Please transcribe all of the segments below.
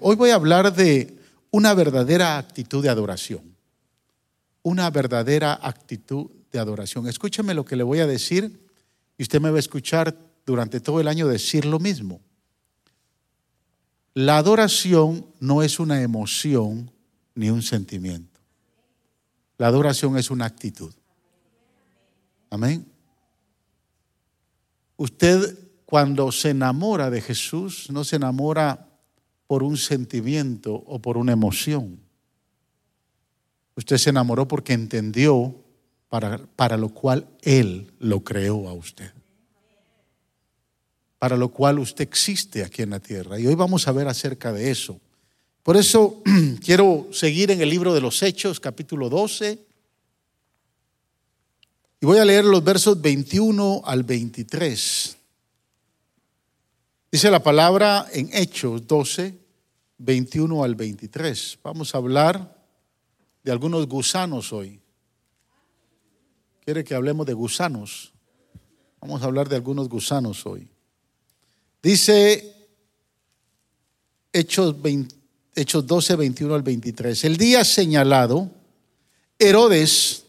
Hoy voy a hablar de una verdadera actitud de adoración. Una verdadera actitud de adoración. Escúcheme lo que le voy a decir y usted me va a escuchar durante todo el año decir lo mismo. La adoración no es una emoción ni un sentimiento. La adoración es una actitud. Amén. Usted cuando se enamora de Jesús no se enamora por un sentimiento o por una emoción. Usted se enamoró porque entendió para, para lo cual Él lo creó a usted. Para lo cual usted existe aquí en la tierra. Y hoy vamos a ver acerca de eso. Por eso quiero seguir en el libro de los Hechos, capítulo 12. Y voy a leer los versos 21 al 23. Dice la palabra en Hechos 12, 21 al 23. Vamos a hablar de algunos gusanos hoy. ¿Quiere que hablemos de gusanos? Vamos a hablar de algunos gusanos hoy. Dice Hechos, Hechos 12, 21 al 23. El día señalado, Herodes,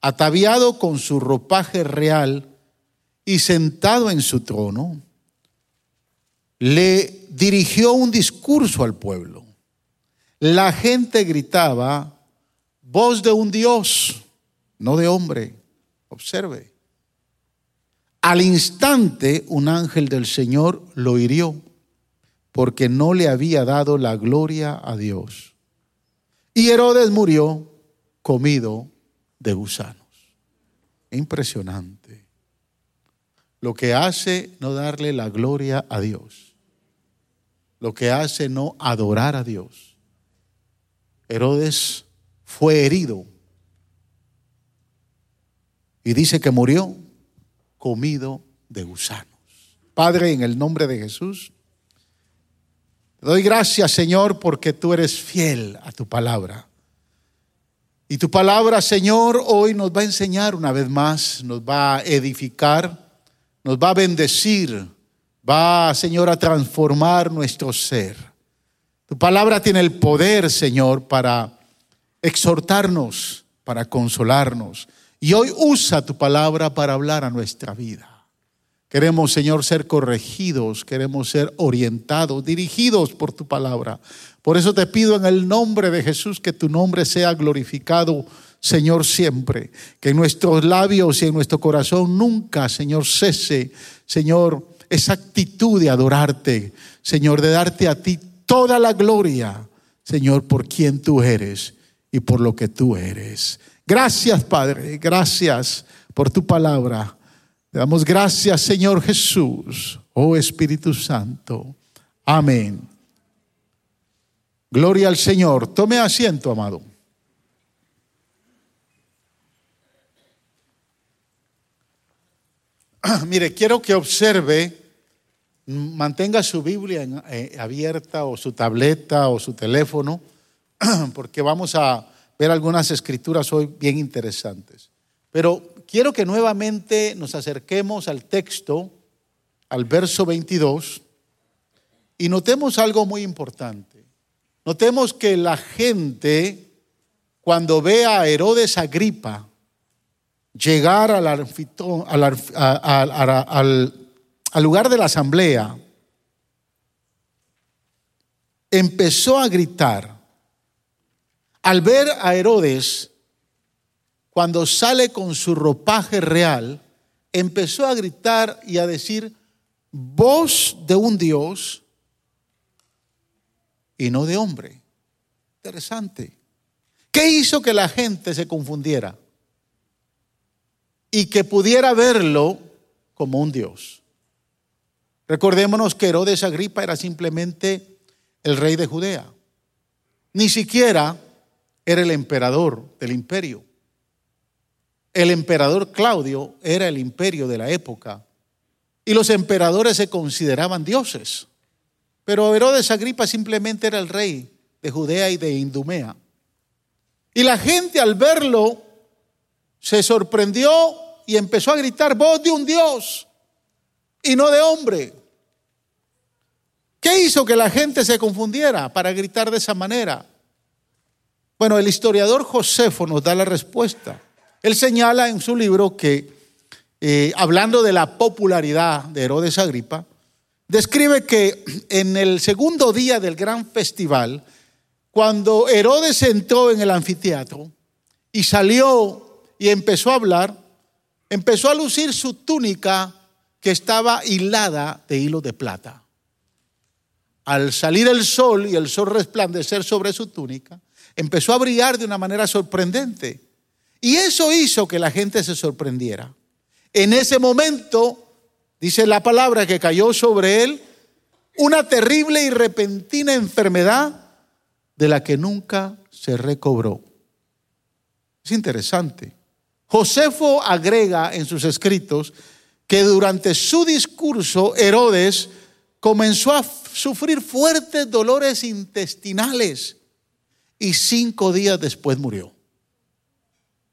ataviado con su ropaje real y sentado en su trono, le dirigió un discurso al pueblo. La gente gritaba, voz de un Dios, no de hombre. Observe. Al instante un ángel del Señor lo hirió porque no le había dado la gloria a Dios. Y Herodes murió comido de gusanos. Impresionante. Lo que hace no darle la gloria a Dios lo que hace no adorar a Dios. Herodes fue herido y dice que murió comido de gusanos. Padre, en el nombre de Jesús, te doy gracias, Señor, porque tú eres fiel a tu palabra. Y tu palabra, Señor, hoy nos va a enseñar una vez más, nos va a edificar, nos va a bendecir va, Señor, a transformar nuestro ser. Tu palabra tiene el poder, Señor, para exhortarnos, para consolarnos. Y hoy usa tu palabra para hablar a nuestra vida. Queremos, Señor, ser corregidos, queremos ser orientados, dirigidos por tu palabra. Por eso te pido en el nombre de Jesús que tu nombre sea glorificado, Señor, siempre. Que en nuestros labios y en nuestro corazón nunca, Señor, cese, Señor, esa actitud de adorarte, Señor, de darte a ti toda la gloria, Señor, por quien tú eres y por lo que tú eres. Gracias, Padre, gracias por tu palabra. Te damos gracias, Señor Jesús, oh Espíritu Santo. Amén. Gloria al Señor. Tome asiento, amado. Mire, quiero que observe mantenga su Biblia eh, abierta o su tableta o su teléfono, porque vamos a ver algunas escrituras hoy bien interesantes. Pero quiero que nuevamente nos acerquemos al texto, al verso 22, y notemos algo muy importante. Notemos que la gente, cuando ve a Herodes Agripa llegar al, al, al lugar de la asamblea, empezó a gritar. Al ver a Herodes, cuando sale con su ropaje real, empezó a gritar y a decir, voz de un Dios y no de hombre. Interesante. ¿Qué hizo que la gente se confundiera? Y que pudiera verlo como un Dios. Recordémonos que Herodes Agripa era simplemente el rey de Judea. Ni siquiera era el emperador del imperio. El emperador Claudio era el imperio de la época y los emperadores se consideraban dioses. Pero Herodes Agripa simplemente era el rey de Judea y de Indumea. Y la gente al verlo se sorprendió y empezó a gritar, voz de un Dios y no de hombre. ¿Qué hizo que la gente se confundiera para gritar de esa manera? Bueno, el historiador Josefo nos da la respuesta. Él señala en su libro que, eh, hablando de la popularidad de Herodes Agripa, describe que en el segundo día del gran festival, cuando Herodes entró en el anfiteatro y salió y empezó a hablar, empezó a lucir su túnica que estaba hilada de hilo de plata. Al salir el sol y el sol resplandecer sobre su túnica, empezó a brillar de una manera sorprendente. Y eso hizo que la gente se sorprendiera. En ese momento, dice la palabra que cayó sobre él, una terrible y repentina enfermedad de la que nunca se recobró. Es interesante. Josefo agrega en sus escritos que durante su discurso Herodes comenzó a sufrir fuertes dolores intestinales y cinco días después murió.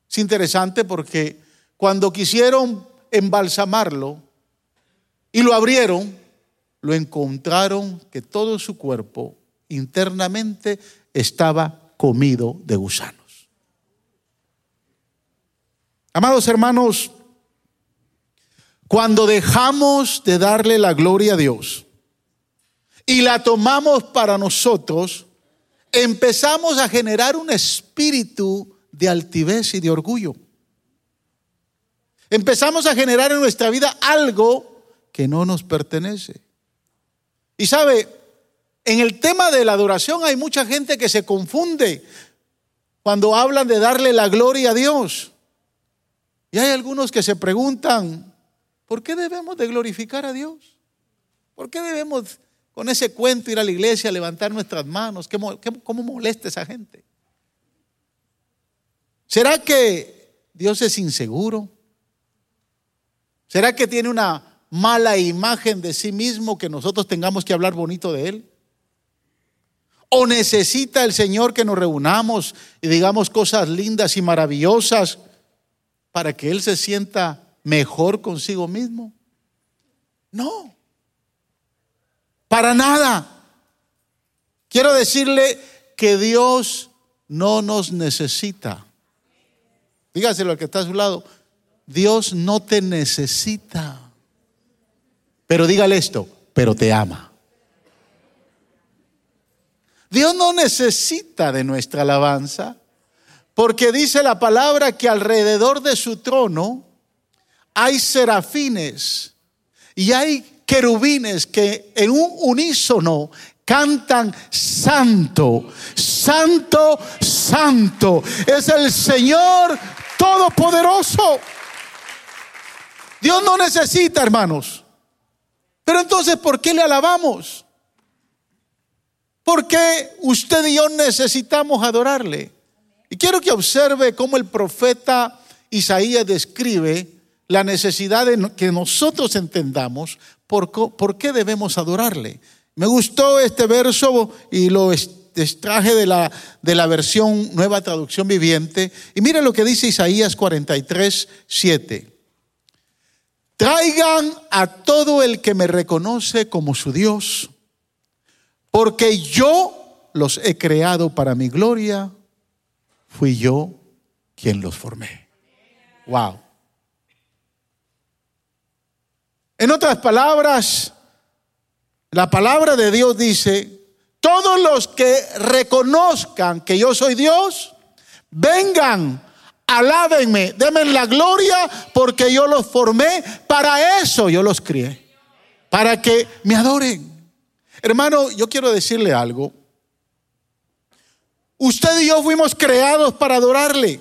Es interesante porque cuando quisieron embalsamarlo y lo abrieron, lo encontraron que todo su cuerpo internamente estaba comido de gusanos. Amados hermanos, cuando dejamos de darle la gloria a Dios y la tomamos para nosotros, empezamos a generar un espíritu de altivez y de orgullo. Empezamos a generar en nuestra vida algo que no nos pertenece. Y sabe, en el tema de la adoración hay mucha gente que se confunde cuando hablan de darle la gloria a Dios. Y hay algunos que se preguntan, ¿por qué debemos de glorificar a Dios? ¿Por qué debemos con ese cuento ir a la iglesia, levantar nuestras manos? ¿Cómo molesta esa gente? ¿Será que Dios es inseguro? ¿Será que tiene una mala imagen de sí mismo que nosotros tengamos que hablar bonito de Él? ¿O necesita el Señor que nos reunamos y digamos cosas lindas y maravillosas para que Él se sienta mejor consigo mismo? No, para nada. Quiero decirle que Dios no nos necesita. Dígaselo al que está a su lado. Dios no te necesita. Pero dígale esto, pero te ama. Dios no necesita de nuestra alabanza, porque dice la palabra que alrededor de su trono hay serafines y hay querubines que en un unísono cantan santo, santo, santo. Es el Señor Todopoderoso. Dios no necesita, hermanos. Pero entonces, ¿por qué le alabamos? ¿Por qué usted y yo necesitamos adorarle? Y quiero que observe cómo el profeta Isaías describe la necesidad de que nosotros entendamos por, qué debemos adorarle. Me gustó este verso y lo extraje de la, de la versión Nueva Traducción Viviente. Y mire lo que dice Isaías 43, 7. Traigan a todo el que me reconoce como su Dios, porque yo los he creado para mi gloria, fui yo quien los formé. Wow. En otras palabras, la palabra de Dios dice, todos los que reconozcan que yo soy Dios, vengan, alábenme, denme la gloria porque yo los formé, para eso yo los crié, para que me adoren. Hermano, yo quiero decirle algo. Usted y yo fuimos creados para adorarle.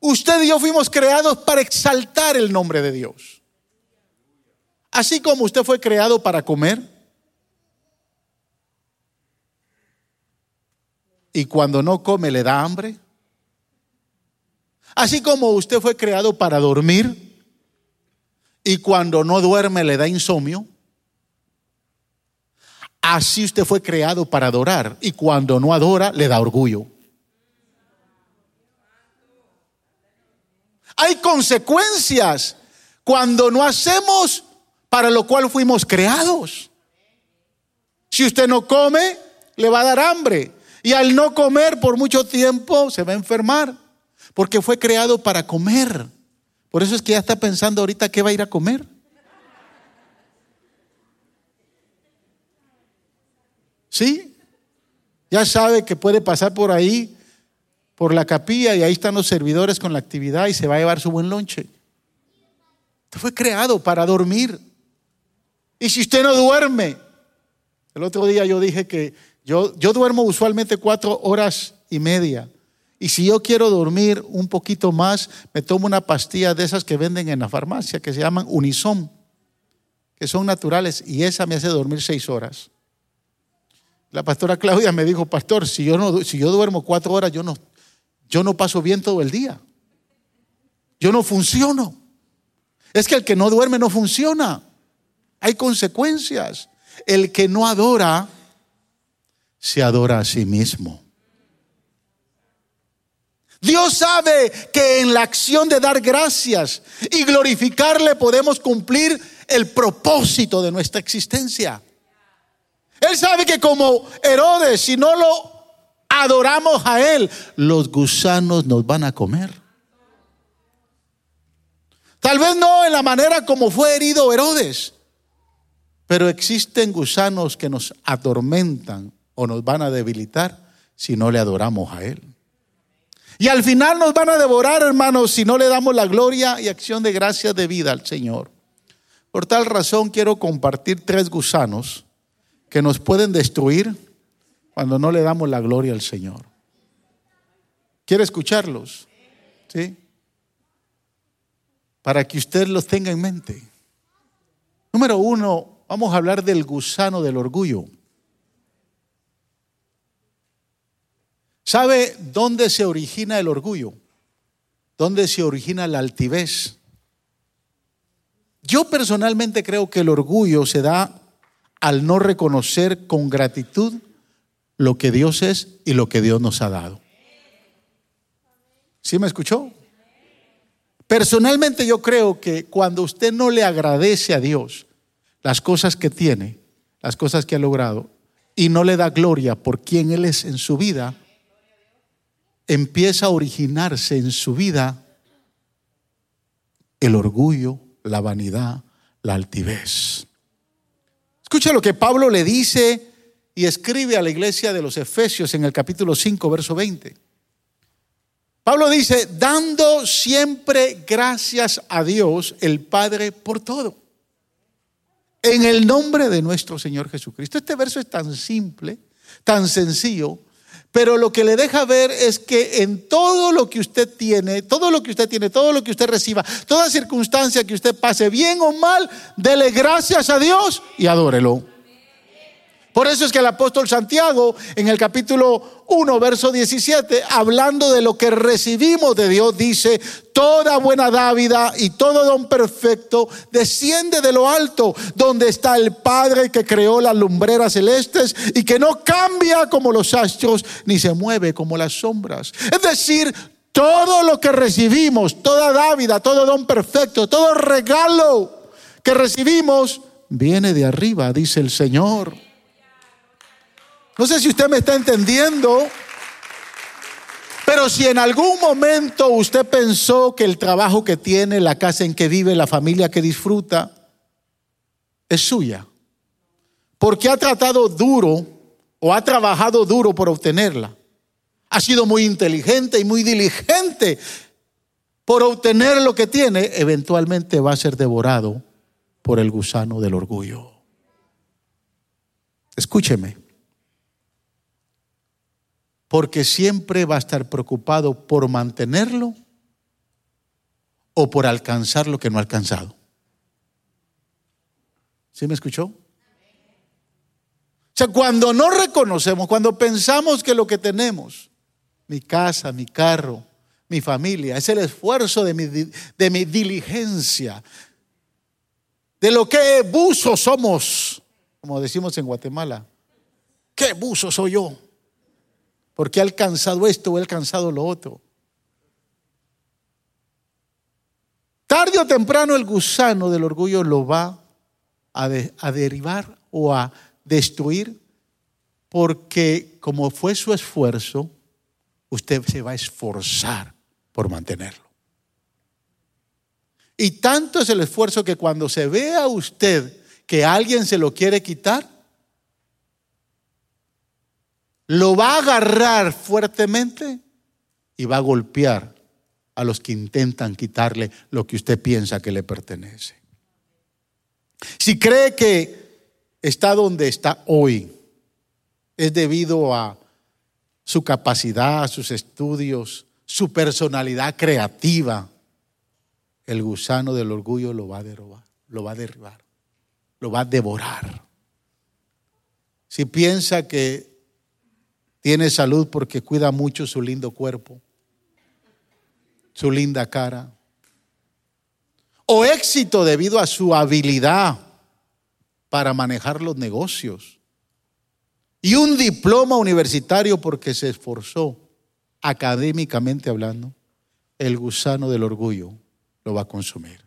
Usted y yo fuimos creados para exaltar el nombre de Dios. Así como usted fue creado para comer, y cuando no come le da hambre. Así como usted fue creado para dormir y cuando no duerme le da insomnio. Así usted fue creado para adorar y cuando no adora le da orgullo. Hay consecuencias cuando no hacemos para lo cual fuimos creados. Si usted no come, le va a dar hambre. Y al no comer por mucho tiempo, se va a enfermar. Porque fue creado para comer. Por eso es que ya está pensando ahorita qué va a ir a comer. ¿Sí? Ya sabe que puede pasar por ahí, por la capilla, y ahí están los servidores con la actividad y se va a llevar su buen lonche. Fue creado para dormir. Y si usted no duerme, el otro día yo dije que yo, yo duermo usualmente cuatro horas y media. Y si yo quiero dormir un poquito más, me tomo una pastilla de esas que venden en la farmacia, que se llaman Unison, que son naturales, y esa me hace dormir seis horas. La pastora Claudia me dijo, pastor, si yo, no, si yo duermo cuatro horas, yo no, yo no paso bien todo el día. Yo no funciono. Es que el que no duerme no funciona. Hay consecuencias. El que no adora, se adora a sí mismo. Dios sabe que en la acción de dar gracias y glorificarle podemos cumplir el propósito de nuestra existencia. Él sabe que como Herodes, si no lo adoramos a Él, los gusanos nos van a comer. Tal vez no en la manera como fue herido Herodes, pero existen gusanos que nos atormentan o nos van a debilitar si no le adoramos a Él. Y al final nos van a devorar, hermanos, si no le damos la gloria y acción de gracias de vida al Señor. Por tal razón quiero compartir tres gusanos que nos pueden destruir cuando no le damos la gloria al Señor. ¿Quiere escucharlos? ¿Sí? Para que usted los tenga en mente. Número uno, vamos a hablar del gusano del orgullo. ¿Sabe dónde se origina el orgullo? ¿Dónde se origina la altivez? Yo personalmente creo que el orgullo se da al no reconocer con gratitud lo que Dios es y lo que Dios nos ha dado. ¿Sí me escuchó? Personalmente yo creo que cuando usted no le agradece a Dios las cosas que tiene, las cosas que ha logrado, y no le da gloria por quien Él es en su vida, empieza a originarse en su vida el orgullo, la vanidad, la altivez. Escucha lo que Pablo le dice y escribe a la iglesia de los Efesios en el capítulo 5, verso 20. Pablo dice, dando siempre gracias a Dios el Padre por todo. En el nombre de nuestro Señor Jesucristo. Este verso es tan simple, tan sencillo, pero lo que le deja ver es que en todo lo que usted tiene, todo lo que usted tiene, todo lo que usted reciba, toda circunstancia que usted pase, bien o mal, dele gracias a Dios y adórelo. Por eso es que el apóstol Santiago en el capítulo 1, verso 17, hablando de lo que recibimos de Dios, dice, toda buena dávida y todo don perfecto desciende de lo alto, donde está el Padre que creó las lumbreras celestes y que no cambia como los astros, ni se mueve como las sombras. Es decir, todo lo que recibimos, toda dávida, todo don perfecto, todo regalo que recibimos, viene de arriba, dice el Señor. No sé si usted me está entendiendo, pero si en algún momento usted pensó que el trabajo que tiene, la casa en que vive, la familia que disfruta, es suya, porque ha tratado duro o ha trabajado duro por obtenerla, ha sido muy inteligente y muy diligente por obtener lo que tiene, eventualmente va a ser devorado por el gusano del orgullo. Escúcheme porque siempre va a estar preocupado por mantenerlo o por alcanzar lo que no ha alcanzado. ¿Sí me escuchó? O sea, cuando no reconocemos, cuando pensamos que lo que tenemos, mi casa, mi carro, mi familia, es el esfuerzo de mi, de mi diligencia, de lo que buzo somos, como decimos en Guatemala. ¿Qué buzo soy yo? Porque he alcanzado esto o he alcanzado lo otro. Tarde o temprano el gusano del orgullo lo va a, a derivar o a destruir porque como fue su esfuerzo, usted se va a esforzar por mantenerlo. Y tanto es el esfuerzo que cuando se vea usted que alguien se lo quiere quitar, lo va a agarrar fuertemente y va a golpear a los que intentan quitarle lo que usted piensa que le pertenece. Si cree que está donde está hoy, es debido a su capacidad, sus estudios, su personalidad creativa, el gusano del orgullo lo va a derribar, lo va a derribar, lo va a devorar. Si piensa que tiene salud porque cuida mucho su lindo cuerpo, su linda cara, o éxito debido a su habilidad para manejar los negocios, y un diploma universitario porque se esforzó académicamente hablando, el gusano del orgullo lo va a consumir.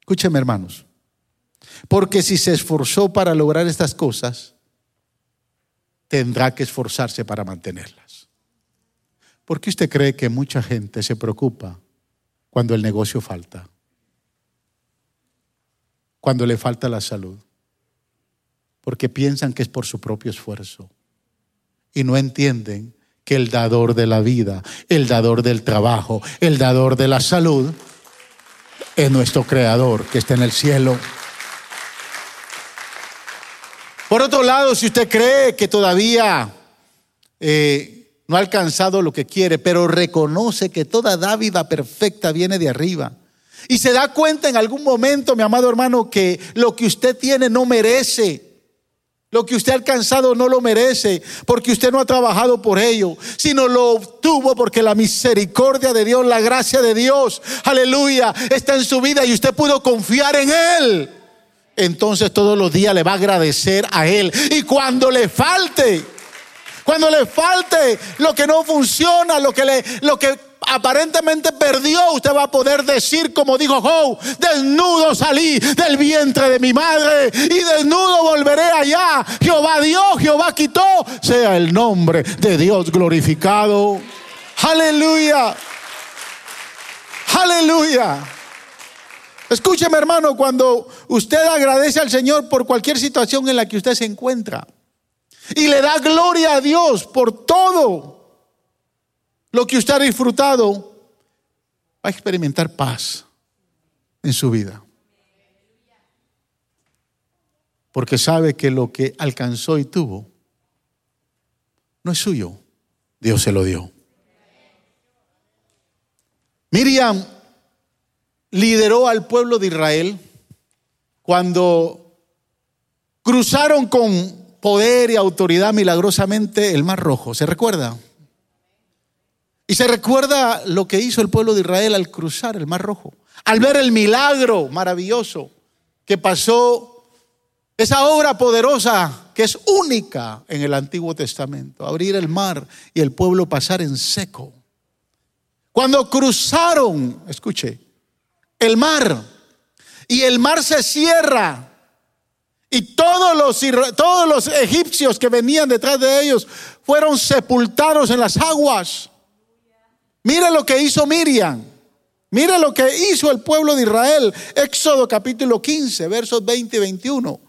Escúcheme hermanos, porque si se esforzó para lograr estas cosas, tendrá que esforzarse para mantenerlas. ¿Por qué usted cree que mucha gente se preocupa cuando el negocio falta? Cuando le falta la salud. Porque piensan que es por su propio esfuerzo. Y no entienden que el dador de la vida, el dador del trabajo, el dador de la salud, es nuestro creador que está en el cielo. Por otro lado, si usted cree que todavía eh, no ha alcanzado lo que quiere, pero reconoce que toda dávida perfecta viene de arriba, y se da cuenta en algún momento, mi amado hermano, que lo que usted tiene no merece lo que usted ha alcanzado no lo merece porque usted no ha trabajado por ello, sino lo obtuvo porque la misericordia de Dios, la gracia de Dios, aleluya, está en su vida y usted pudo confiar en Él. Entonces todos los días le va a agradecer a Él. Y cuando le falte, cuando le falte lo que no funciona, lo que, le, lo que aparentemente perdió, usted va a poder decir, como dijo Job, desnudo salí del vientre de mi madre y desnudo volveré allá. Jehová dio, Jehová quitó, sea el nombre de Dios glorificado. Aleluya. Aleluya. Escúcheme hermano, cuando usted agradece al Señor por cualquier situación en la que usted se encuentra y le da gloria a Dios por todo lo que usted ha disfrutado, va a experimentar paz en su vida. Porque sabe que lo que alcanzó y tuvo no es suyo, Dios se lo dio. Miriam lideró al pueblo de Israel cuando cruzaron con poder y autoridad milagrosamente el Mar Rojo. ¿Se recuerda? Y se recuerda lo que hizo el pueblo de Israel al cruzar el Mar Rojo, al ver el milagro maravilloso que pasó, esa obra poderosa que es única en el Antiguo Testamento, abrir el mar y el pueblo pasar en seco. Cuando cruzaron, escuche, el mar y el mar se cierra y todos los, todos los egipcios que venían detrás de ellos fueron sepultados en las aguas. Mire lo que hizo Miriam. Mire lo que hizo el pueblo de Israel. Éxodo capítulo 15, versos 20 y 21.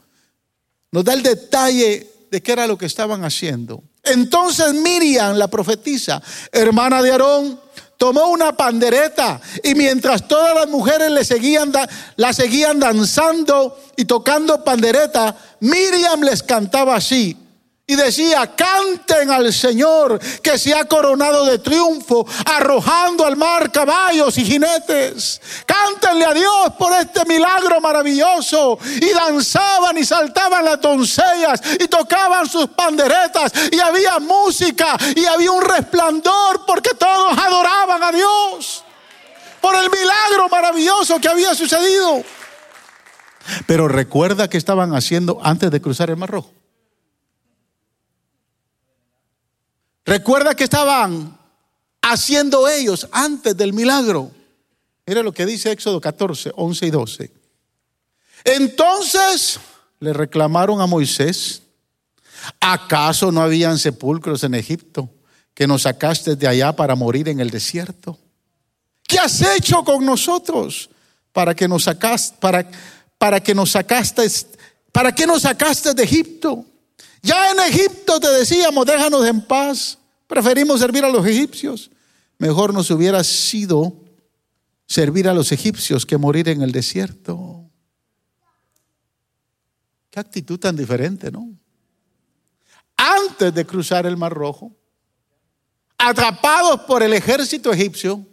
Nos da el detalle de qué era lo que estaban haciendo. Entonces Miriam, la profetisa, hermana de Aarón, tomó una pandereta y mientras todas las mujeres le seguían, la seguían danzando y tocando pandereta, Miriam les cantaba así. Y decía, canten al Señor que se ha coronado de triunfo, arrojando al mar caballos y jinetes. Cántenle a Dios por este milagro maravilloso. Y danzaban y saltaban las doncellas y tocaban sus panderetas y había música y había un resplandor porque todos adoraban a Dios por el milagro maravilloso que había sucedido. Pero recuerda que estaban haciendo antes de cruzar el Mar Rojo. Recuerda que estaban haciendo ellos antes del milagro. Mira lo que dice Éxodo 14, 11 y 12. Entonces le reclamaron a Moisés, ¿Acaso no habían sepulcros en Egipto que nos sacaste de allá para morir en el desierto? ¿Qué has hecho con nosotros para que nos sacaste, para, para que nos sacaste, para que nos sacaste de Egipto? Ya en Egipto te decíamos, déjanos en paz. Preferimos servir a los egipcios. Mejor nos hubiera sido servir a los egipcios que morir en el desierto. Qué actitud tan diferente, ¿no? Antes de cruzar el Mar Rojo, atrapados por el ejército egipcio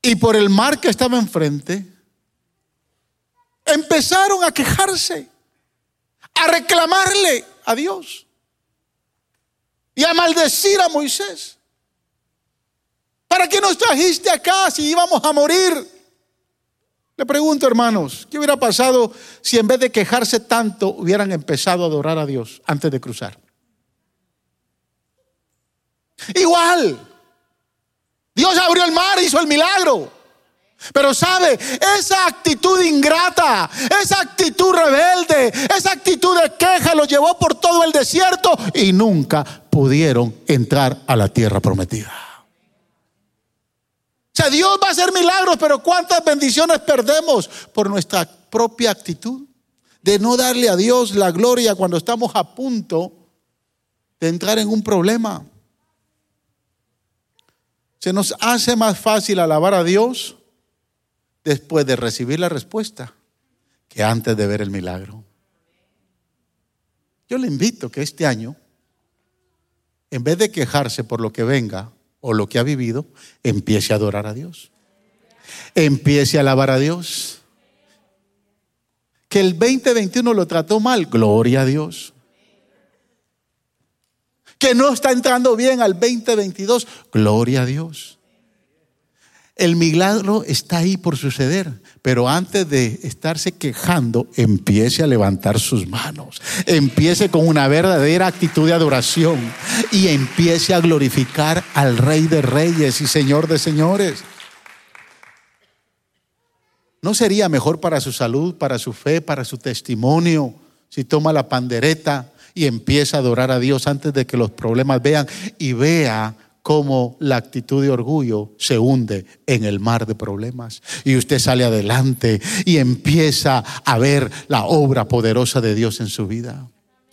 y por el mar que estaba enfrente, empezaron a quejarse, a reclamarle a Dios y a maldecir a Moisés. ¿Para qué nos trajiste acá si íbamos a morir? Le pregunto, hermanos, ¿qué hubiera pasado si en vez de quejarse tanto hubieran empezado a adorar a Dios antes de cruzar? Igual. Dios abrió el mar, hizo el milagro. Pero sabe, esa actitud ingrata, esa actitud rebelde, esa actitud de queja lo llevó por todo el desierto y nunca pudieron entrar a la tierra prometida. O sea, Dios va a hacer milagros, pero ¿cuántas bendiciones perdemos por nuestra propia actitud? De no darle a Dios la gloria cuando estamos a punto de entrar en un problema. Se nos hace más fácil alabar a Dios después de recibir la respuesta que antes de ver el milagro. Yo le invito que este año, en vez de quejarse por lo que venga o lo que ha vivido, empiece a adorar a Dios. Empiece a alabar a Dios. Que el 2021 lo trató mal, gloria a Dios. Que no está entrando bien al 2022, gloria a Dios. El milagro está ahí por suceder, pero antes de estarse quejando, empiece a levantar sus manos, empiece con una verdadera actitud de adoración y empiece a glorificar al Rey de Reyes y Señor de Señores. ¿No sería mejor para su salud, para su fe, para su testimonio, si toma la pandereta y empieza a adorar a Dios antes de que los problemas vean y vea cómo la actitud de orgullo se hunde en el mar de problemas. Y usted sale adelante y empieza a ver la obra poderosa de Dios en su vida.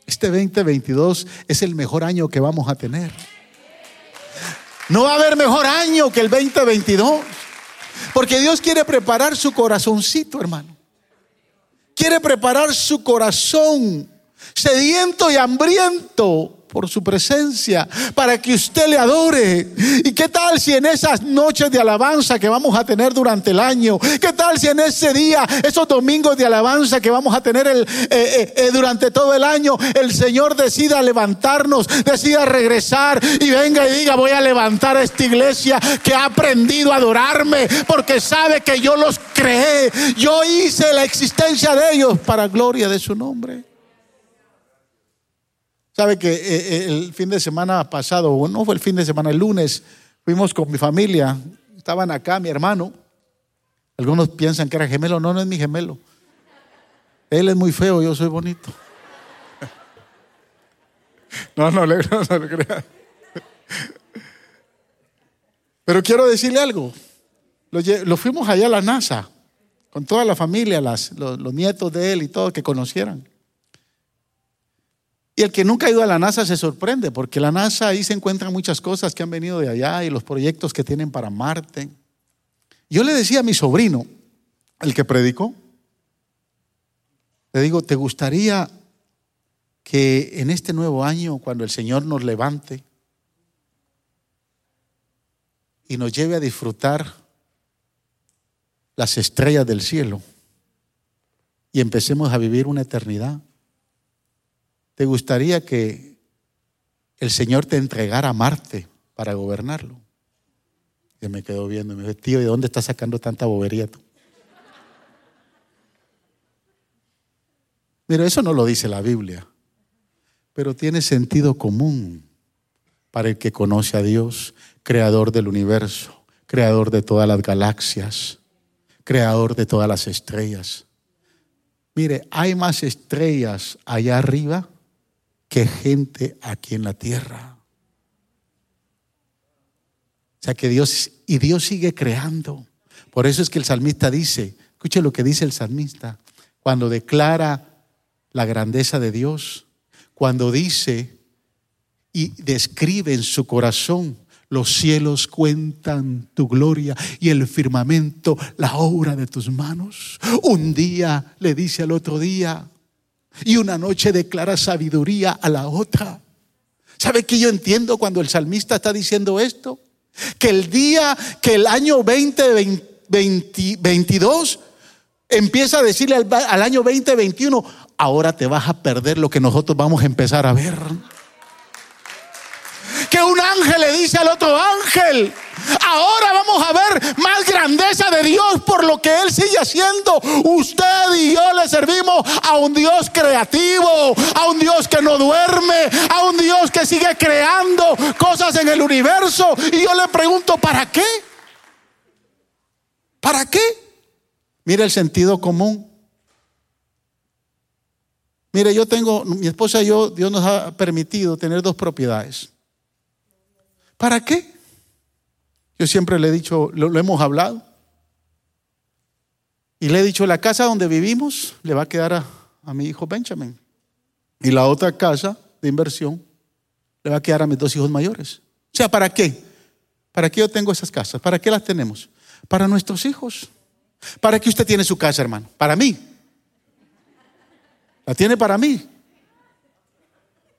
Este 2022 es el mejor año que vamos a tener. No va a haber mejor año que el 2022. Porque Dios quiere preparar su corazoncito, hermano. Quiere preparar su corazón sediento y hambriento por su presencia, para que usted le adore. ¿Y qué tal si en esas noches de alabanza que vamos a tener durante el año, qué tal si en ese día, esos domingos de alabanza que vamos a tener eh, eh, eh, durante todo el año, el Señor decida levantarnos, decida regresar y venga y diga, voy a levantar a esta iglesia que ha aprendido a adorarme porque sabe que yo los creé, yo hice la existencia de ellos para gloria de su nombre. Sabe que eh, eh, el fin de semana pasado, no fue el fin de semana, el lunes, fuimos con mi familia, estaban acá mi hermano. Algunos piensan que era gemelo, no, no es mi gemelo. Él es muy feo, yo soy bonito. No, no, le, no, no crea. Pero quiero decirle algo. Lo, fuimos allá a la NASA, con toda la familia, los, los nietos de él y todos que conocieran. Y el que nunca ha ido a la NASA se sorprende, porque la NASA ahí se encuentran muchas cosas que han venido de allá y los proyectos que tienen para Marte. Yo le decía a mi sobrino, el que predicó, le digo, ¿te gustaría que en este nuevo año, cuando el Señor nos levante y nos lleve a disfrutar las estrellas del cielo y empecemos a vivir una eternidad? ¿Te gustaría que el Señor te entregara a Marte para gobernarlo? Y me quedó viendo y me dijo, tío, ¿de dónde estás sacando tanta bobería tú? Mira, eso no lo dice la Biblia, pero tiene sentido común para el que conoce a Dios, creador del universo, creador de todas las galaxias, creador de todas las estrellas. Mire, hay más estrellas allá arriba que gente aquí en la tierra. O sea que Dios, y Dios sigue creando. Por eso es que el salmista dice, escuche lo que dice el salmista, cuando declara la grandeza de Dios, cuando dice y describe en su corazón, los cielos cuentan tu gloria y el firmamento la obra de tus manos. Un día le dice al otro día y una noche declara sabiduría a la otra. ¿Sabe que yo entiendo cuando el salmista está diciendo esto? Que el día, que el año 2022 empieza a decirle al, al año 2021, ahora te vas a perder lo que nosotros vamos a empezar a ver que un ángel le dice al otro ángel, ahora vamos a ver más grandeza de Dios por lo que Él sigue haciendo. Usted y yo le servimos a un Dios creativo, a un Dios que no duerme, a un Dios que sigue creando cosas en el universo. Y yo le pregunto, ¿para qué? ¿Para qué? Mira el sentido común. Mire, yo tengo, mi esposa y yo, Dios nos ha permitido tener dos propiedades. ¿Para qué? Yo siempre le he dicho, lo, hemos hablado. Y le he dicho, la casa donde vivimos le va a quedar a, a mi hijo Benjamin. Y la otra casa de inversión le va a quedar a mis dos hijos mayores. O sea, ¿para qué? ¿Para qué yo tengo esas casas? ¿Para qué las tenemos? Para nuestros hijos. ¿Para qué usted tiene su casa, hermano? Para mí. ¿La tiene para mí?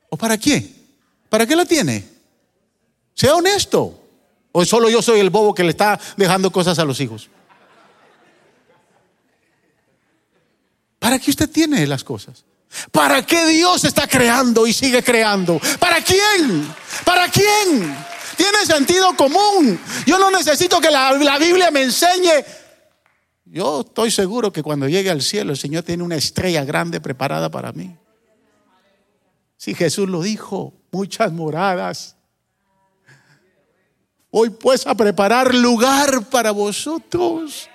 ¿O para quién? ¿Para qué la tiene? Sea honesto. ¿O solo yo soy el bobo que le está dejando cosas a los hijos? ¿Para qué usted tiene las cosas? ¿Para qué Dios está creando y sigue creando? ¿Para quién? ¿Para quién? Tiene sentido común. Yo no necesito que la, la, Biblia me enseñe. Yo estoy seguro que cuando llegue al cielo el Señor tiene una estrella grande preparada para mí. Si Jesús lo dijo, muchas moradas Hoy pues a preparar lugar para vosotros.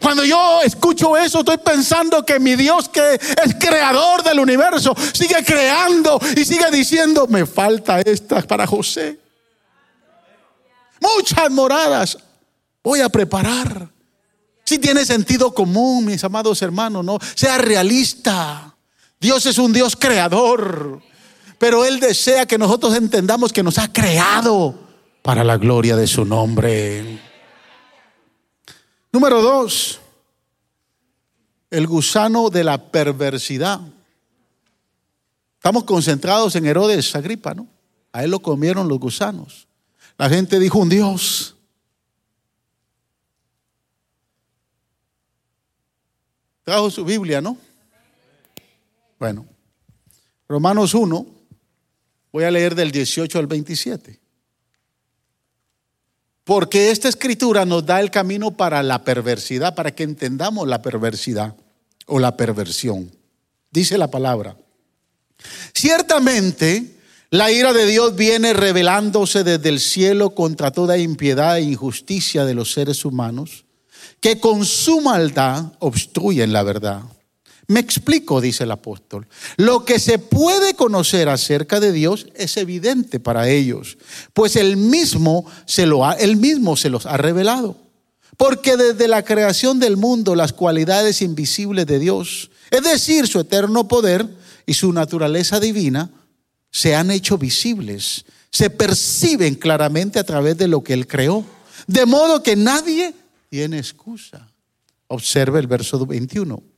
Cuando yo escucho eso, estoy pensando que mi Dios, que es creador del universo, sigue creando y sigue diciendo, me falta esta para José. Muchas moradas voy a preparar. Si tiene sentido común, mis amados hermanos, no sea realista. Dios es un Dios creador, pero Él desea que nosotros entendamos que nos ha creado para la gloria de su nombre. Número dos, el gusano de la perversidad. Estamos concentrados en Herodes Agripa, ¿no? A él lo comieron los gusanos. La gente dijo un Dios. Trajo su Biblia, ¿no? Bueno, Romanos 1, voy a leer del 18 al 27. Porque esta escritura nos da el camino para la perversidad, para que entendamos la perversidad o la perversión. Dice la palabra. Ciertamente, la ira de Dios viene revelándose desde el cielo contra toda impiedad e injusticia de los seres humanos, que con su maldad obstruyen la verdad. Me explico, dice el apóstol. Lo que se puede conocer acerca de Dios es evidente para ellos, pues él mismo se lo mismo se los ha revelado. Porque desde la creación del mundo las cualidades invisibles de Dios, es decir, su eterno poder y su naturaleza divina, se han hecho visibles, se perciben claramente a través de lo que él creó, de modo que nadie tiene excusa. Observe el verso 21.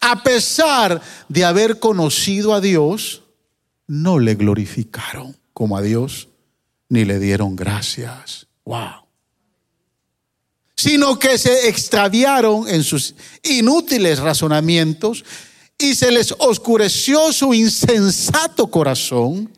A pesar de haber conocido a Dios, no le glorificaron como a Dios, ni le dieron gracias. Wow. Sino que se extraviaron en sus inútiles razonamientos y se les oscureció su insensato corazón.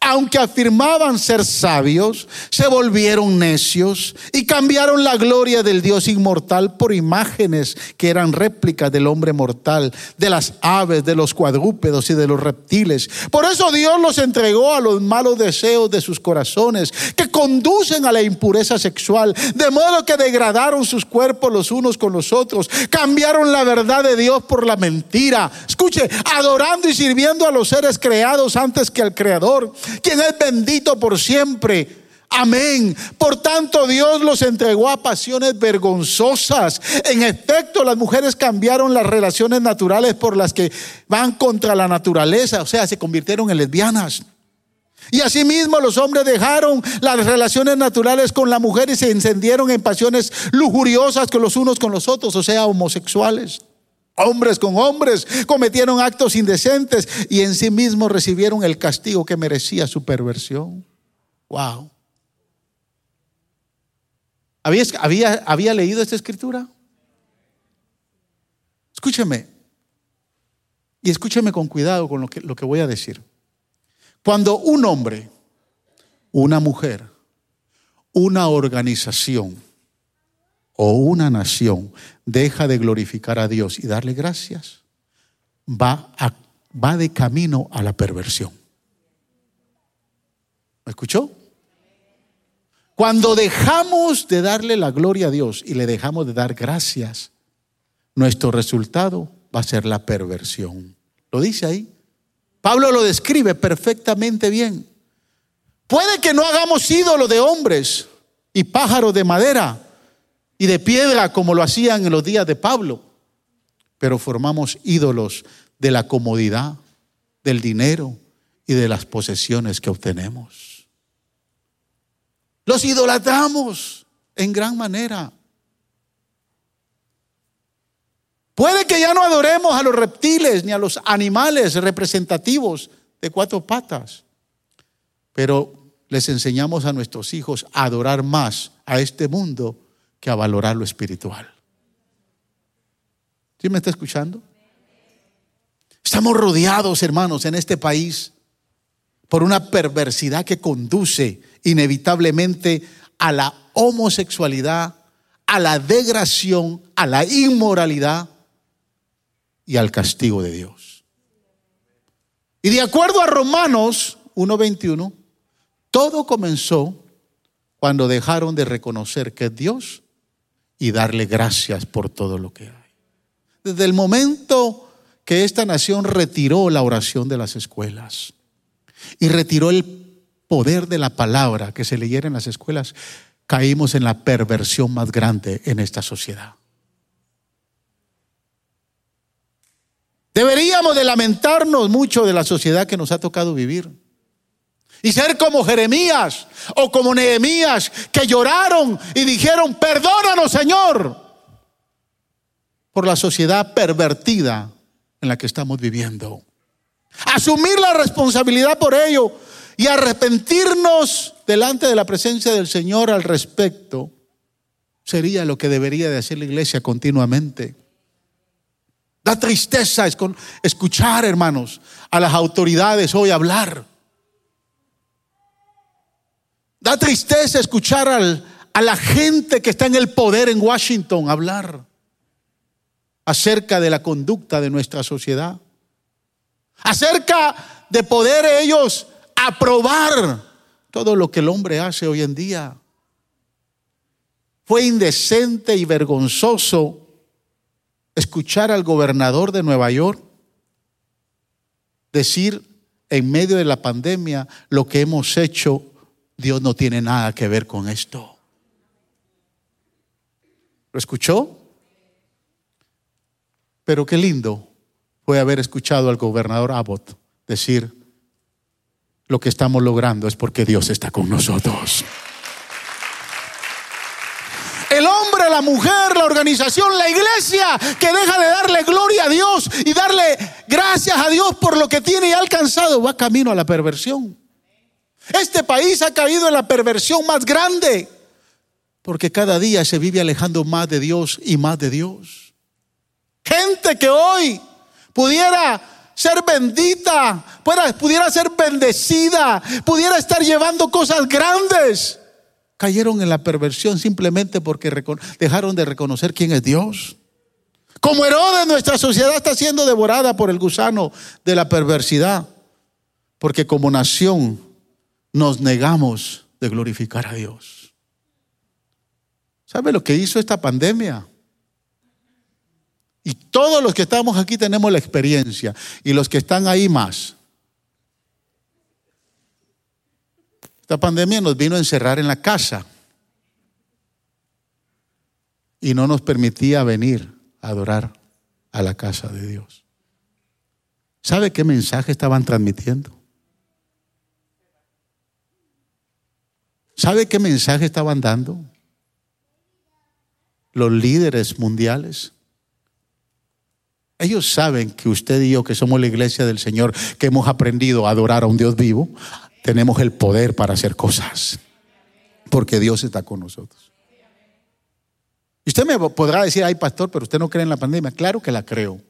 Aunque afirmaban ser sabios, se volvieron necios y cambiaron la gloria del Dios inmortal por imágenes que eran réplicas del hombre mortal, de las aves, de los cuadrúpedos y de los reptiles. Por eso Dios los entregó a los malos deseos de sus corazones, que conducen a la impureza sexual, de modo que degradaron sus cuerpos los unos con los otros, cambiaron la verdad de Dios por la mentira. Escuche, adorando y sirviendo a los seres creados antes que al Creador quien es bendito por siempre. Amén. Por tanto, Dios los entregó a pasiones vergonzosas. En efecto, las mujeres cambiaron las relaciones naturales por las que van contra la naturaleza, o sea, se convirtieron en lesbianas. Y asimismo los hombres dejaron las relaciones naturales con la mujer y se encendieron en pasiones lujuriosas con los unos con los otros, o sea, homosexuales. Hombres con hombres cometieron actos indecentes y en sí mismos recibieron el castigo que merecía su perversión. Wow. ¿Había, leído esta escritura? Escúcheme. Y escúcheme con cuidado con lo que, lo que voy a decir. Cuando un hombre, una mujer, una organización, o una nación deja de glorificar a Dios y darle gracias, va, va de camino a la perversión. ¿Me escuchó? Cuando dejamos de darle la gloria a Dios y le dejamos de dar gracias, nuestro resultado va a ser la perversión. Lo dice ahí. Pablo lo describe perfectamente bien. Puede que no hagamos ídolos de hombres y pájaros de madera, y de piedra como lo hacían en los días de Pablo, pero formamos ídolos de la comodidad, del dinero y de las posesiones que obtenemos. Los idolatramos en gran manera. Puede que ya no adoremos a los reptiles ni a los animales representativos de cuatro patas, pero les enseñamos a nuestros hijos a adorar más a este mundo que a valorar lo espiritual. ¿Sí me está escuchando? Estamos rodeados, hermanos, en este país por una perversidad que conduce inevitablemente a la homosexualidad, a la degradación, a la inmoralidad y al castigo de Dios. Y de acuerdo a Romanos 1.21, todo comenzó cuando dejaron de reconocer que Dios y darle gracias por todo lo que hay. Desde el momento que esta nación retiró la oración de las escuelas y retiró el poder de la palabra que se leyera en las escuelas, caímos en la perversión más grande en esta sociedad. Deberíamos de lamentarnos mucho de la sociedad que nos ha tocado vivir. Y ser como Jeremías o como Nehemías que lloraron y dijeron, perdónanos Señor, por la sociedad pervertida en la que estamos viviendo. Asumir la responsabilidad por ello y arrepentirnos delante de la presencia del Señor al respecto sería lo que debería de hacer la iglesia continuamente. Da tristeza escuchar, hermanos, a las autoridades hoy hablar Da tristeza escuchar a la gente que está en el poder en Washington hablar acerca de la conducta de nuestra sociedad. Acerca de poder ellos aprobar todo lo que el hombre hace hoy en día. Fue indecente y vergonzoso escuchar al gobernador de Nueva York decir en medio de la pandemia lo que hemos hecho Dios no tiene nada que ver con esto. ¿Lo escuchó? Pero qué lindo fue haber escuchado al gobernador Abbott decir, lo que estamos logrando es porque Dios está con nosotros. El hombre, la mujer, la organización, la iglesia que deja de darle gloria a Dios y darle gracias a Dios por lo que tiene y ha alcanzado, va camino a la perversión. Este país ha caído en la perversión más grande porque cada día se vive alejando más de Dios y más de Dios. Gente que hoy pudiera ser bendita, pudiera ser bendecida, pudiera estar llevando cosas grandes. Cayeron en la perversión simplemente porque dejaron de reconocer quién es Dios. Como Herodes, nuestra sociedad está siendo devorada por el gusano de la perversidad, porque como nación nos negamos de glorificar a Dios. ¿Sabe lo que hizo esta pandemia? Y todos los que estamos aquí tenemos la experiencia. Y los que están ahí más. Esta pandemia nos vino a encerrar en la casa. Y no nos permitía venir a adorar a la casa de Dios. ¿Sabe qué mensaje estaban transmitiendo? ¿Sabe qué mensaje estaban dando? Los líderes mundiales. Ellos saben que usted y yo, que somos la iglesia del Señor, que hemos aprendido a adorar a un Dios vivo, tenemos el poder para hacer cosas. Porque Dios está con nosotros. Y usted me podrá decir, ay pastor, pero usted no cree en la pandemia. Claro que la creo.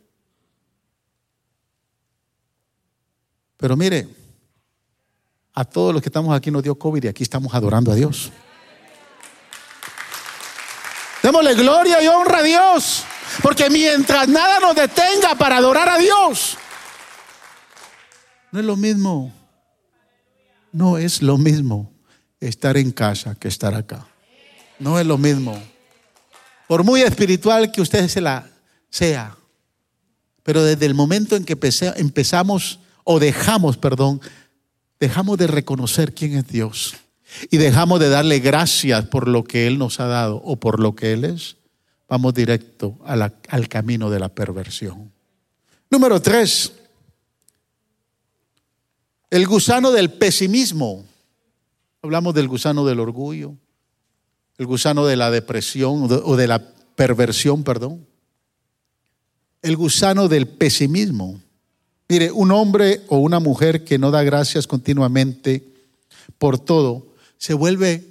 Pero mire, a todos los que estamos aquí nos dio COVID y aquí estamos adorando a Dios. Démosle gloria y honra a Dios. Porque mientras nada nos detenga para adorar a Dios, no es lo mismo. No es lo mismo estar en casa que estar acá. No es lo mismo. Por muy espiritual que usted se la sea. Pero desde el momento en que empezamos o dejamos, perdón, dejamos de reconocer quién es Dios y dejamos de darle gracias por lo que Él nos ha dado o por lo que Él es, vamos directo al camino de la perversión. Número tres, el gusano del pesimismo. Hablamos del gusano del orgullo, el gusano de la depresión o de la perversión, perdón. El gusano del pesimismo. Mire, un hombre o una mujer que no da gracias continuamente por todo, se vuelve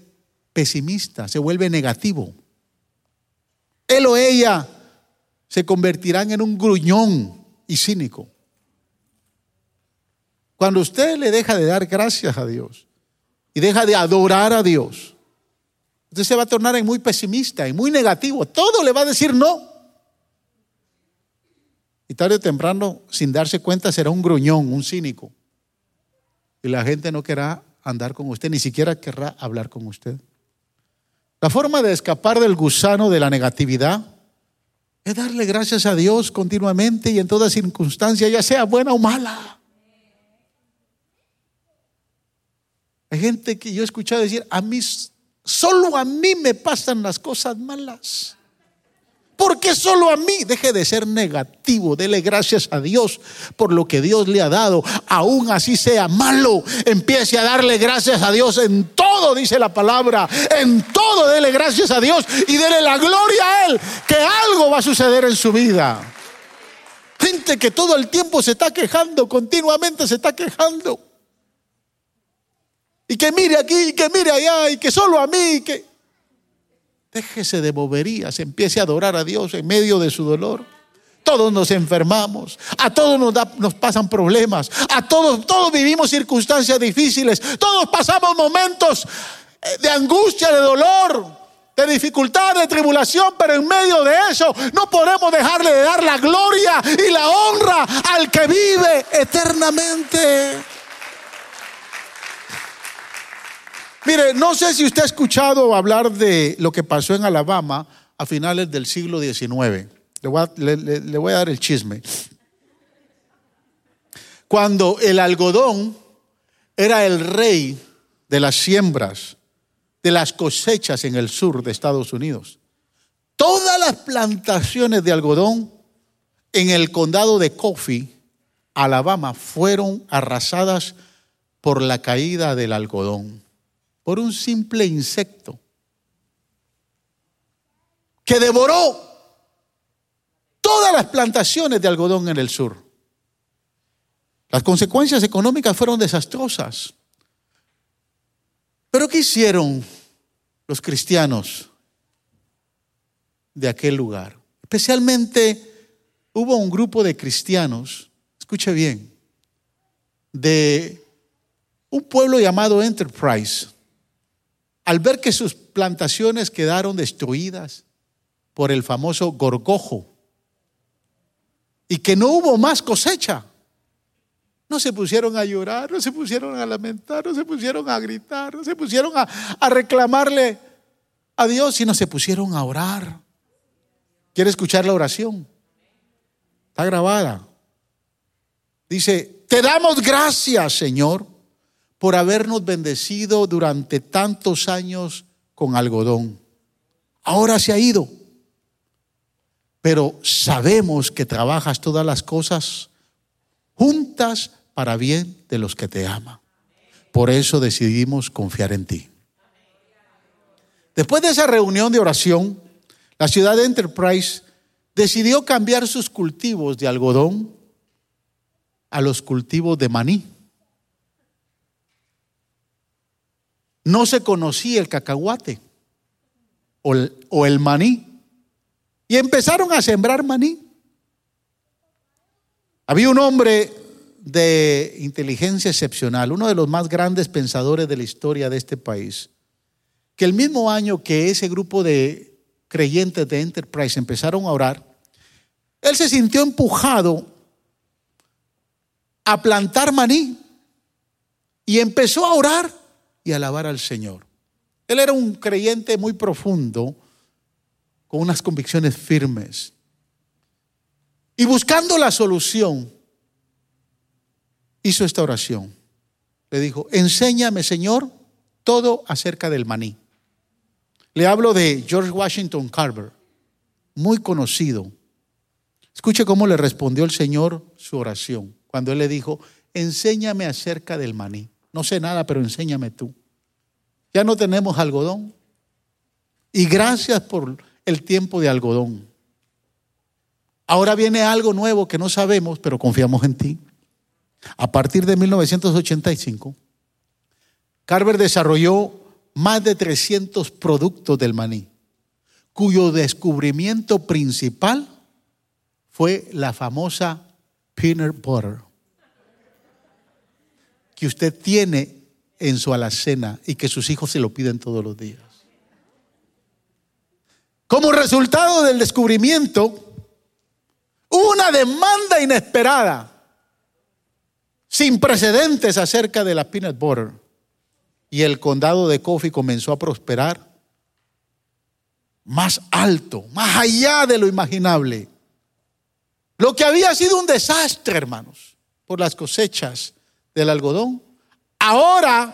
pesimista, se vuelve negativo él o ella se convertirán en un gruñón y cínico. Cuando usted le deja de dar gracias a Dios y deja de adorar a Dios, usted se va a tornar en muy pesimista y muy negativo. Todo le va a decir no. Y tarde o temprano, sin darse cuenta, será un gruñón, un cínico. Y la gente no querrá andar con usted, ni siquiera querrá hablar con usted. La forma de escapar del gusano de la negatividad es darle gracias a Dios continuamente y en toda circunstancia, ya sea buena o mala. Hay gente que yo he escuchado decir, a mí, solo a mí me pasan las cosas malas. ¿Por qué solo a mí? Deje de ser negativo, dele gracias a Dios por lo que Dios le ha dado, aún así sea malo. Empiece a darle gracias a Dios en todo, dice la palabra, en todo dele gracias a Dios y dele la gloria a Él, que algo va a suceder en su vida. Gente que todo el tiempo se está quejando, continuamente se está quejando. Y que mire aquí, y que mire allá, y que solo a mí, que... Déjese de boberías, empiece a adorar a Dios en medio de su dolor. Todos nos enfermamos, a todos nos, nos pasan problemas, a todos, todos vivimos circunstancias difíciles, todos pasamos momentos eh, de angustia, de dolor, de dificultad, de tribulación, pero en medio de eso no podemos dejarle de dar la gloria y la honra al que vive eternamente. Mire, no sé si usted ha escuchado hablar de lo que pasó en Alabama a finales del siglo XIX. Le voy a, dar el chisme. Cuando el algodón era el rey de las siembras, de las cosechas en el sur de Estados Unidos. Todas las plantaciones de algodón en el condado de Coffee, Alabama, fueron arrasadas por la caída del algodón por un simple insecto que devoró todas las plantaciones de algodón en el sur. Las consecuencias económicas fueron desastrosas. Pero ¿qué hicieron los cristianos de aquel lugar? Especialmente hubo un grupo de cristianos, escuche bien, de un pueblo llamado Enterprise, al ver que sus plantaciones quedaron destruidas por el famoso gorgojo y que no hubo más cosecha, no se pusieron a llorar, no se pusieron a lamentar, no se pusieron a gritar, no se pusieron a, reclamarle a Dios, sino se pusieron a orar. ¿Quiere escuchar la oración? Está grabada. Dice, te damos gracias, Señor, por habernos bendecido durante tantos años con algodón. Ahora se ha ido, pero sabemos que trabajas todas las cosas juntas para bien de los que te aman. Por eso decidimos confiar en ti. Después de esa reunión de oración, la ciudad de Enterprise decidió cambiar sus cultivos de algodón a los cultivos de maní. No se conocía el cacahuate o el, o el maní. Y empezaron a sembrar maní. Había un hombre de inteligencia excepcional, uno de los más grandes pensadores de la historia de este país, que el mismo año que ese grupo de creyentes de Enterprise empezaron a orar, él se sintió empujado a plantar maní y empezó a orar y alabar al Señor. Él era un creyente muy profundo, con unas convicciones firmes. Y buscando la solución, hizo esta oración. Le dijo, enséñame, Señor, todo acerca del maní. Le hablo de George Washington Carver, muy conocido. Escuche cómo le respondió el Señor su oración, cuando él le dijo, enséñame acerca del maní. No sé nada, pero enséñame tú. Ya no tenemos algodón. Y gracias por el tiempo de algodón. Ahora viene algo nuevo que no sabemos, pero confiamos en ti. A partir de 1985, Carver desarrolló más de 300 productos del maní, cuyo descubrimiento principal fue la famosa peanut butter, que usted tiene en su alacena y que sus hijos se lo piden todos los días. Como resultado del descubrimiento, una demanda inesperada sin precedentes acerca de la peanut butter. Y el condado de Coffee comenzó a prosperar más alto, más allá de lo imaginable. Lo que había sido un desastre, hermanos, por las cosechas del algodón, ahora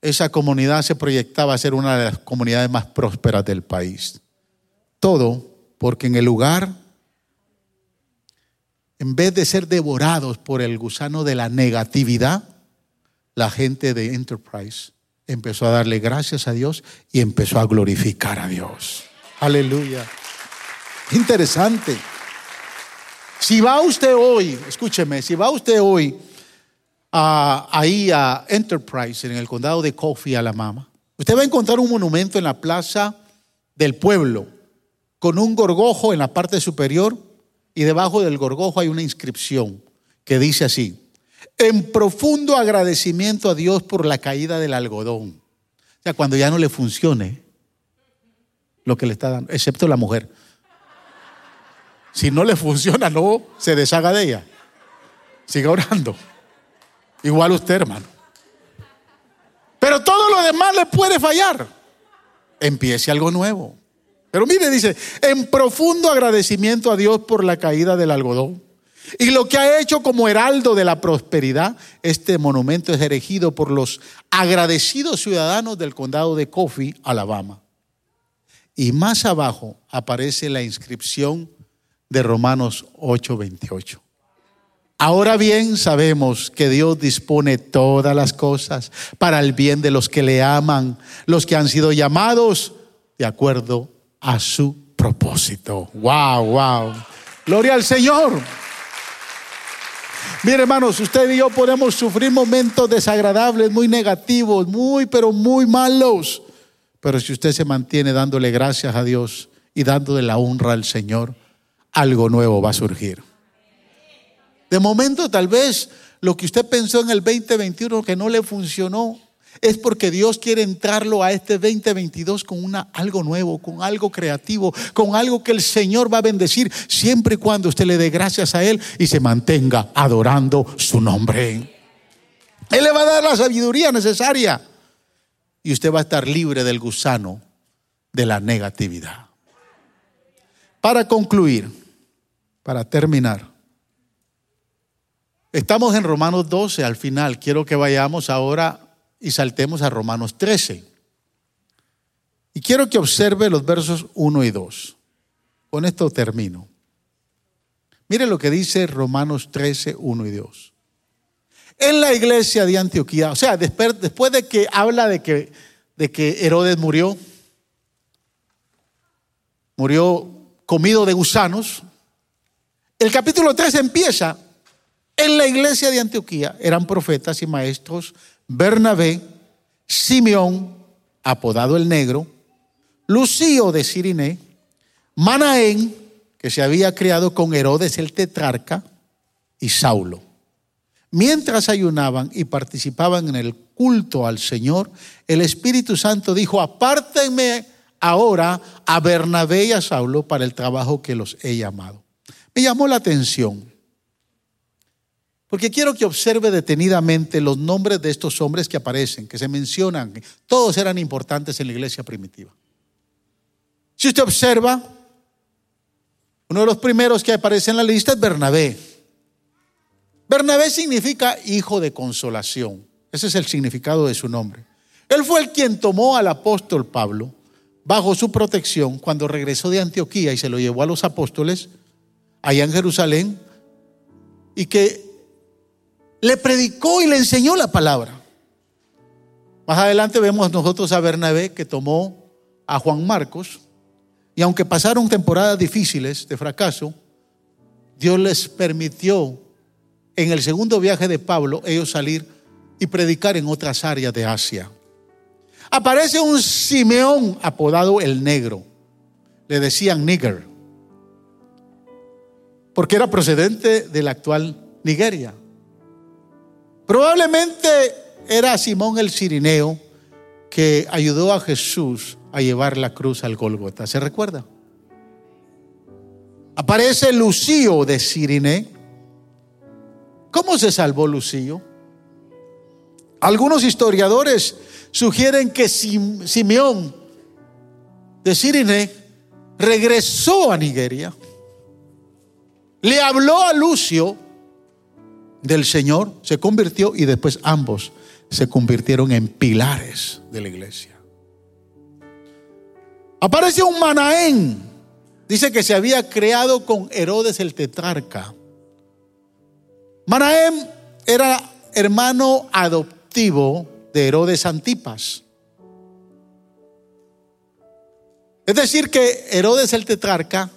esa comunidad se proyectaba a ser una de las comunidades más prósperas del país. Todo porque en el lugar en vez de ser devorados por el gusano de la negatividad, la gente de Enterprise empezó a darle gracias a Dios y empezó a glorificar a Dios. Aleluya. Interesante. Si va usted hoy, escúcheme, si va usted hoy ahí a Enterprise, en el condado de Coffee, Alabama, usted va a encontrar un monumento en la plaza del pueblo con un gorgojo en la parte superior y debajo del gorgojo hay una inscripción que dice así, en profundo agradecimiento a Dios por la caída del algodón. O sea, cuando ya no le funcione lo que le está dando, excepto la mujer. Si no le funciona, no se deshaga de ella. Siga orando. Igual usted, hermano. Pero todo lo demás le puede fallar. Empiece algo nuevo. Pero mire, dice, en profundo agradecimiento a Dios por la caída del algodón. Y lo que ha hecho como heraldo de la prosperidad, este monumento es erigido por los agradecidos ciudadanos del condado de Coffee, Alabama. Y más abajo aparece la inscripción de Romanos 8:28. Ahora bien sabemos que Dios dispone todas las cosas para el bien de los que le aman, los que han sido llamados de acuerdo a su propósito. Wow, wow. Gloria al Señor. Mire, hermanos, usted y yo podemos sufrir momentos desagradables, muy negativos, muy, pero muy malos. Pero si usted se mantiene dándole gracias a Dios y dándole la honra al Señor, algo nuevo va a surgir. De momento tal vez lo que usted pensó en el 2021 que no le funcionó, es porque Dios quiere entrarlo a este 2022 con algo nuevo, con algo creativo, con algo que el Señor va a bendecir siempre y cuando usted le dé gracias a Él y se mantenga adorando su nombre. Él le va a dar la sabiduría necesaria y usted va a estar libre del gusano de la negatividad. Para concluir, para terminar, estamos en Romanos 12 al final. Quiero que vayamos ahora y saltemos a Romanos 13. Y quiero que observe los versos 1 y 2. Con esto termino. Mire lo que dice Romanos 13, 1 y 2. En la iglesia de Antioquía, o sea, después, de que habla de que, de que Herodes murió, murió comido de gusanos, el capítulo 3 empieza en la iglesia de Antioquía, eran profetas y maestros Bernabé, Simeón, apodado el negro, Lucio de Siriné, Manaén, que se había criado con Herodes el tetrarca, y Saulo. Mientras ayunaban y participaban en el culto al Señor, el Espíritu Santo dijo, apártenme ahora a Bernabé y a Saulo para el trabajo que los he llamado. Me llamó la atención porque quiero que observe detenidamente los nombres de estos hombres que aparecen, que se mencionan. Todos eran importantes en la iglesia primitiva. Si usted observa, uno de los primeros que aparece en la lista es Bernabé. Bernabé significa hijo de consolación. Ese es el significado de su nombre. Él fue el quien tomó al apóstol Pablo bajo su protección cuando regresó de Antioquía y se lo llevó a los apóstoles allá en Jerusalén y que le predicó y le enseñó la palabra. Más adelante vemos nosotros a Bernabé que tomó a Juan Marcos y aunque pasaron temporadas difíciles de fracaso, Dios les permitió en el segundo viaje de Pablo ellos salir y predicar en otras áreas de Asia. Aparece un Simeón apodado el negro. Le decían nigger. Porque era procedente de la actual Nigeria. Probablemente era Simón el Cirineo que ayudó a Jesús a llevar la cruz al Golgota. ¿Se recuerda? Aparece Lucio de Cirine. ¿Cómo se salvó Lucio? Algunos historiadores sugieren que Simeón de Cirine regresó a Nigeria, le habló a Lucio del Señor, se convirtió y después ambos se convirtieron en pilares de la iglesia. Aparece un Manaén. Dice que se había creado con Herodes el tetrarca. Manaén era hermano adoptivo de Herodes Antipas. Es decir, que Herodes el tetrarca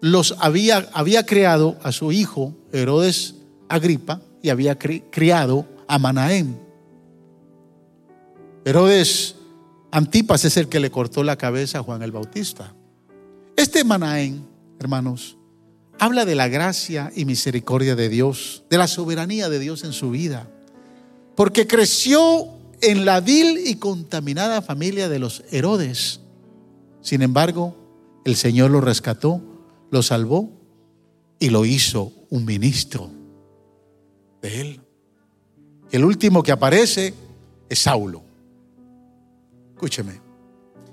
los había, había creado a su hijo, Herodes Agripa y había criado a Manaén. Herodes Antipas es el que le cortó la cabeza a Juan el Bautista. Este Manaén, hermanos, habla de la gracia y misericordia de Dios, de la soberanía de Dios en su vida, porque creció en la vil y contaminada familia de los Herodes. Sin embargo, el Señor lo rescató, lo salvó y lo hizo un ministro de él. El último que aparece es Saulo. Escúcheme.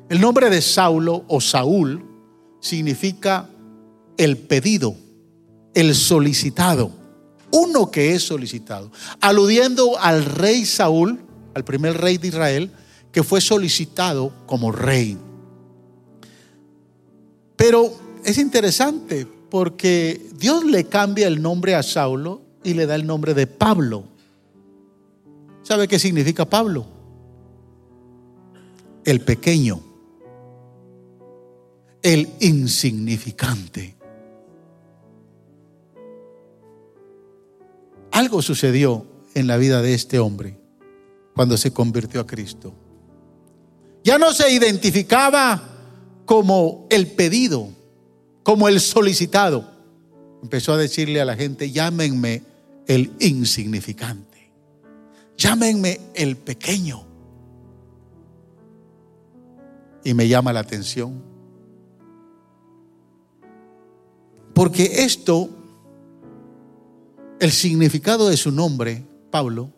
El nombre de Saulo o Saúl significa el pedido, el solicitado, uno que es solicitado, aludiendo al rey Saúl, al primer rey de Israel, que fue solicitado como rey. Pero es interesante porque Dios le cambia el nombre a Saulo y le da el nombre de Pablo. ¿Sabe qué significa Pablo? El pequeño, el insignificante. Algo sucedió en la vida de este hombre cuando se convirtió a Cristo. Ya no se identificaba como el pedido, como el solicitado empezó a decirle a la gente, llámenme el insignificante, llámenme el pequeño. Y me llama la atención. Porque esto, el significado de su nombre, Pablo,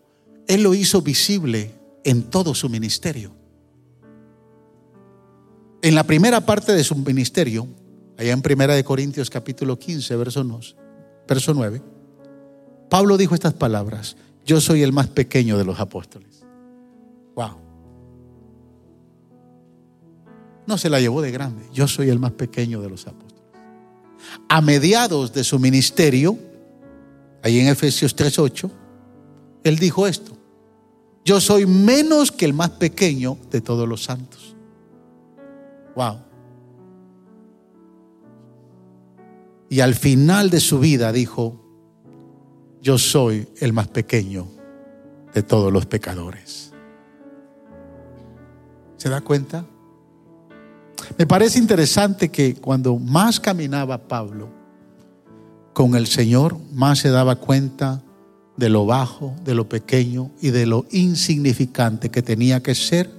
él lo hizo visible en todo su ministerio. En la primera parte de su ministerio, allá en Primera de Corintios capítulo 15, verso, verso 9, Pablo dijo estas palabras, yo soy el más pequeño de los apóstoles. Wow. No se la llevó de grande, yo soy el más pequeño de los apóstoles. A mediados de su ministerio, ahí en Efesios 3:8, él dijo esto, yo soy menos que el más pequeño de todos los santos. Wow. Y al final de su vida dijo, yo soy el más pequeño de todos los pecadores. ¿Se da cuenta? Me parece interesante que cuando más caminaba Pablo con el Señor, más se daba cuenta de lo bajo, de lo pequeño y de lo insignificante que tenía que ser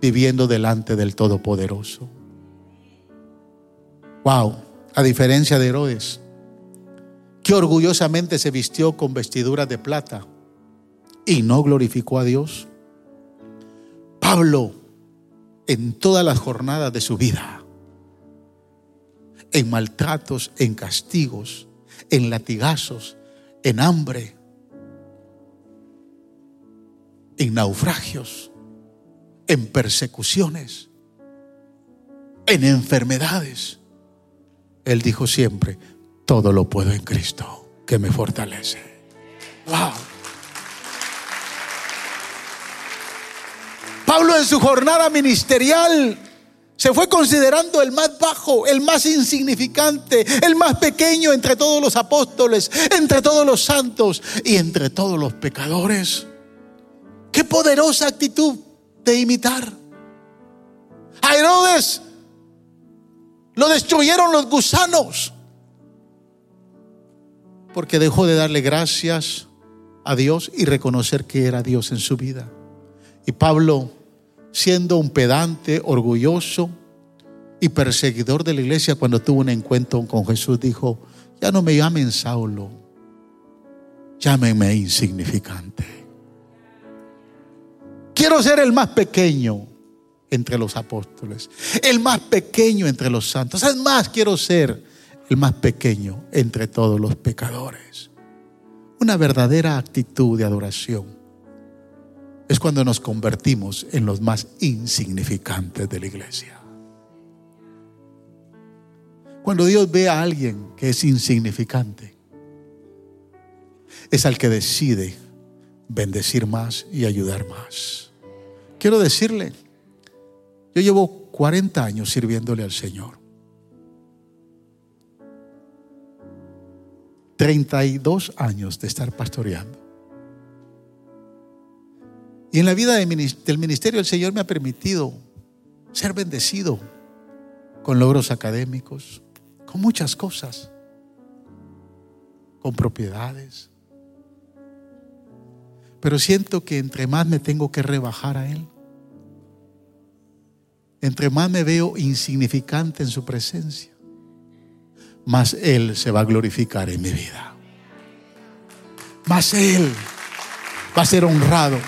viviendo delante del Todopoderoso. Wow, a diferencia de Herodes, que orgullosamente se vistió con vestiduras de plata y no glorificó a Dios. Pablo, en todas las jornadas de su vida, en maltratos, en castigos, en latigazos, en hambre, en naufragios, en persecuciones, en enfermedades. Él dijo siempre, todo lo puedo en Cristo que me fortalece. Wow. Pablo en su jornada ministerial se fue considerando el más bajo, el más insignificante, el más pequeño entre todos los apóstoles, entre todos los santos y entre todos los pecadores. Qué poderosa actitud de imitar. A Herodes lo destruyeron los gusanos porque dejó de darle gracias a Dios y reconocer que era Dios en su vida. Y Pablo, siendo un pedante, orgulloso y perseguidor de la iglesia, cuando tuvo un encuentro con Jesús, dijo, ya no me llamen Saulo, llámenme insignificante. Quiero ser el más pequeño entre los apóstoles, el más pequeño entre los santos. Es más, quiero ser el más pequeño entre todos los pecadores. Una verdadera actitud de adoración es cuando nos convertimos en los más insignificantes de la iglesia. Cuando Dios ve a alguien que es insignificante, es al que decide bendecir más y ayudar más. Quiero decirle, yo llevo 40 años sirviéndole al Señor. 32 años de estar pastoreando. Y en la vida del ministerio el Señor me ha permitido ser bendecido con logros académicos, con muchas cosas, con propiedades, pero siento que entre más me tengo que rebajar a Él, entre más me veo insignificante en su presencia, más Él se va a glorificar en mi vida. Más Él va a ser honrado.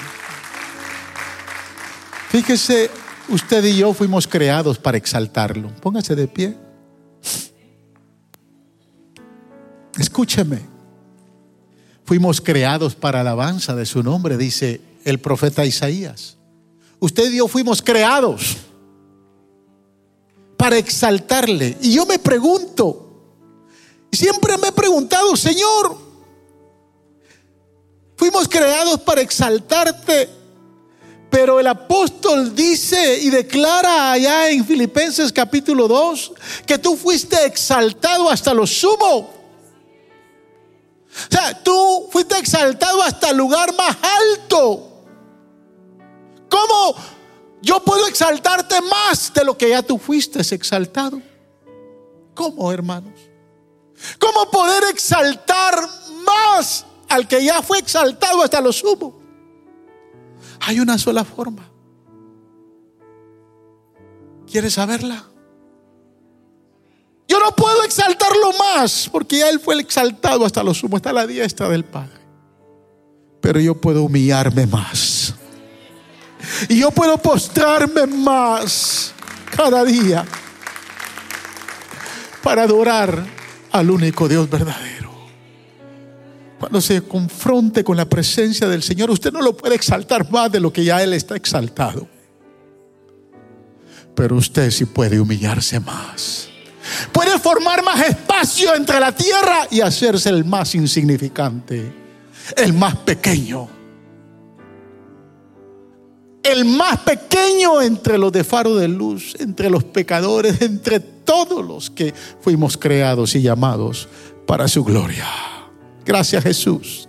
Fíjese, usted y yo fuimos creados para exaltarlo. Póngase de pie. Escúcheme. Fuimos creados para alabanza de su nombre, dice el profeta Isaías. Usted y yo fuimos creados para exaltarle. Y yo me pregunto, siempre me he preguntado, Señor, fuimos creados para exaltarte, pero el apóstol dice y declara allá en Filipenses capítulo 2 que tú fuiste exaltado hasta lo sumo. O sea, tú fuiste exaltado hasta el lugar más alto. ¿Cómo yo puedo exaltarte más de lo que ya tú fuiste exaltado? ¿Cómo, hermanos? ¿Cómo poder exaltar más al que ya fue exaltado hasta lo sumo? Hay una sola forma. ¿Quieres saberla? Yo no puedo exaltarlo más porque ya Él fue exaltado hasta lo sumo, está a la diestra del Padre. Pero yo puedo humillarme más. Y yo puedo postrarme más cada día para adorar al único Dios verdadero. Cuando se confronte con la presencia del Señor, usted no lo puede exaltar más de lo que ya Él está exaltado. Pero usted sí puede humillarse más. Puede formar más espacio entre la tierra y hacerse el más insignificante, el más pequeño. El más pequeño entre los de faro de luz, entre los pecadores, entre todos los que fuimos creados y llamados para su gloria. Gracias Jesús.